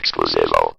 Exclusivo.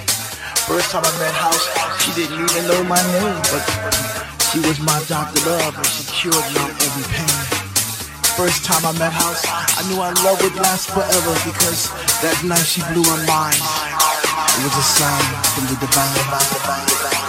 First time I met House, she didn't even know my name, but she was my doctor love, and she cured my every pain. First time I met House, I knew our love would last forever because that night she blew my mind. It was a sign from the divine. First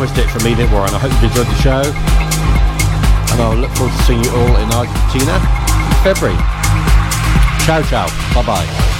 almost it from me, Warren. I hope you enjoyed the show. And I'll look forward to seeing you all in Argentina in February. Ciao, ciao. Bye bye